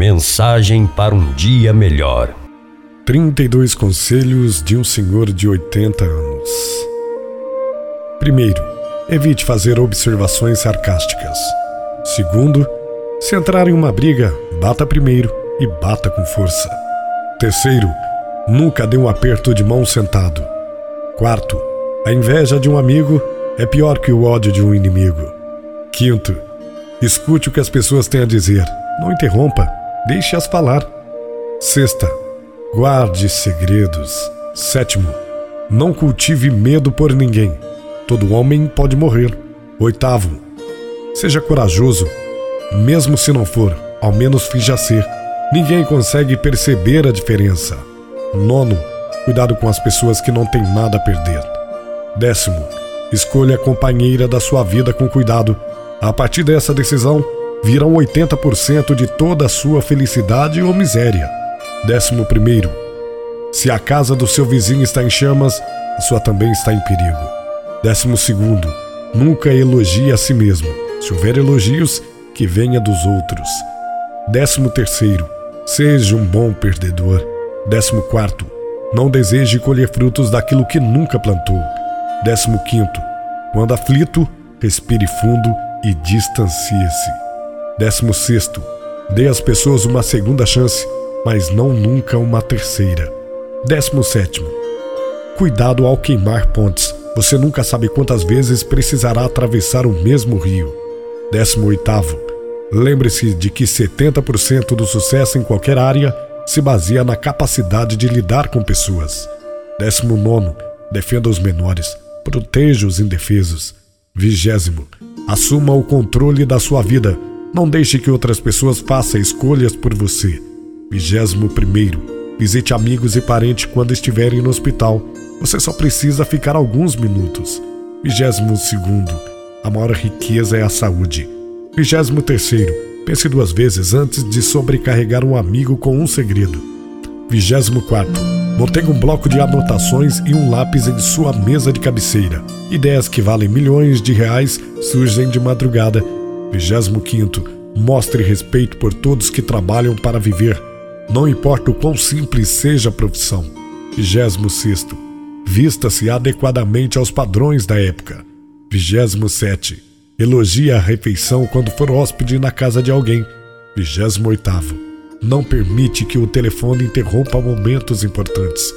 Mensagem para um dia melhor. 32 conselhos de um senhor de 80 anos. Primeiro, evite fazer observações sarcásticas. Segundo, se entrar em uma briga, bata primeiro e bata com força. Terceiro, nunca dê um aperto de mão sentado. Quarto, a inveja de um amigo é pior que o ódio de um inimigo. Quinto, escute o que as pessoas têm a dizer. Não interrompa, deixe-as falar. Sexta, guarde segredos. Sétimo, não cultive medo por ninguém. Todo homem pode morrer. Oitavo, seja corajoso, mesmo se não for, ao menos finja ser. Ninguém consegue perceber a diferença. Nono, cuidado com as pessoas que não têm nada a perder. Décimo, escolha a companheira da sua vida com cuidado. A partir dessa decisão, virão 80% de toda a sua felicidade ou miséria. Décimo primeiro, se a casa do seu vizinho está em chamas, a sua também está em perigo. Décimo segundo, nunca elogie a si mesmo. Se houver elogios, que venha dos outros. Décimo terceiro, seja um bom perdedor. Décimo quarto, não deseje colher frutos daquilo que nunca plantou. Décimo quinto, quando aflito, respire fundo e distancie-se. Décimo sexto, dê às pessoas uma segunda chance, mas não nunca uma terceira. Décimo sétimo, cuidado ao queimar pontes. Você nunca sabe quantas vezes precisará atravessar o mesmo rio. Décimo oitavo, lembre-se de que 70% do sucesso em qualquer área se baseia na capacidade de lidar com pessoas. Décimo nono, defenda os menores, proteja os indefesos. Vigésimo, assuma o controle da sua vida. Não deixe que outras pessoas façam escolhas por você. Vigésimo primeiro, visite amigos e parentes quando estiverem no hospital. Você só precisa ficar alguns minutos. Vigésimo segundo, a maior riqueza é a saúde. Vigésimo terceiro, pense duas vezes antes de sobrecarregar um amigo com um segredo. Vigésimo quarto, mantenha um bloco de anotações e um lápis em sua mesa de cabeceira. Ideias que valem milhões de reais surgem de madrugada. Vigésimo quinto, mostre respeito por todos que trabalham para viver. Não importa o quão simples seja a profissão. Vigésimo sexto, vista-se adequadamente aos padrões da época. Vigésimo sete, Elogie a refeição quando for hóspede na casa de alguém. 28. Não permite que o telefone interrompa momentos importantes.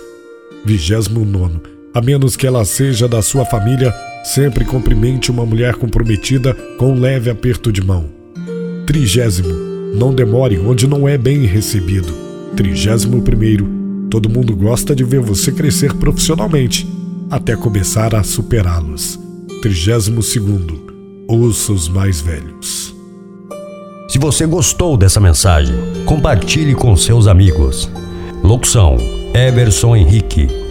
29. A menos que ela seja da sua família, sempre cumprimente uma mulher comprometida com um leve aperto de mão. 30. Não demore onde não é bem recebido. 31. Todo mundo gosta de ver você crescer profissionalmente, até começar a superá-los. 32. Ouça os mais velhos. Se você gostou dessa mensagem, compartilhe com seus amigos. Locução: Everson Henrique.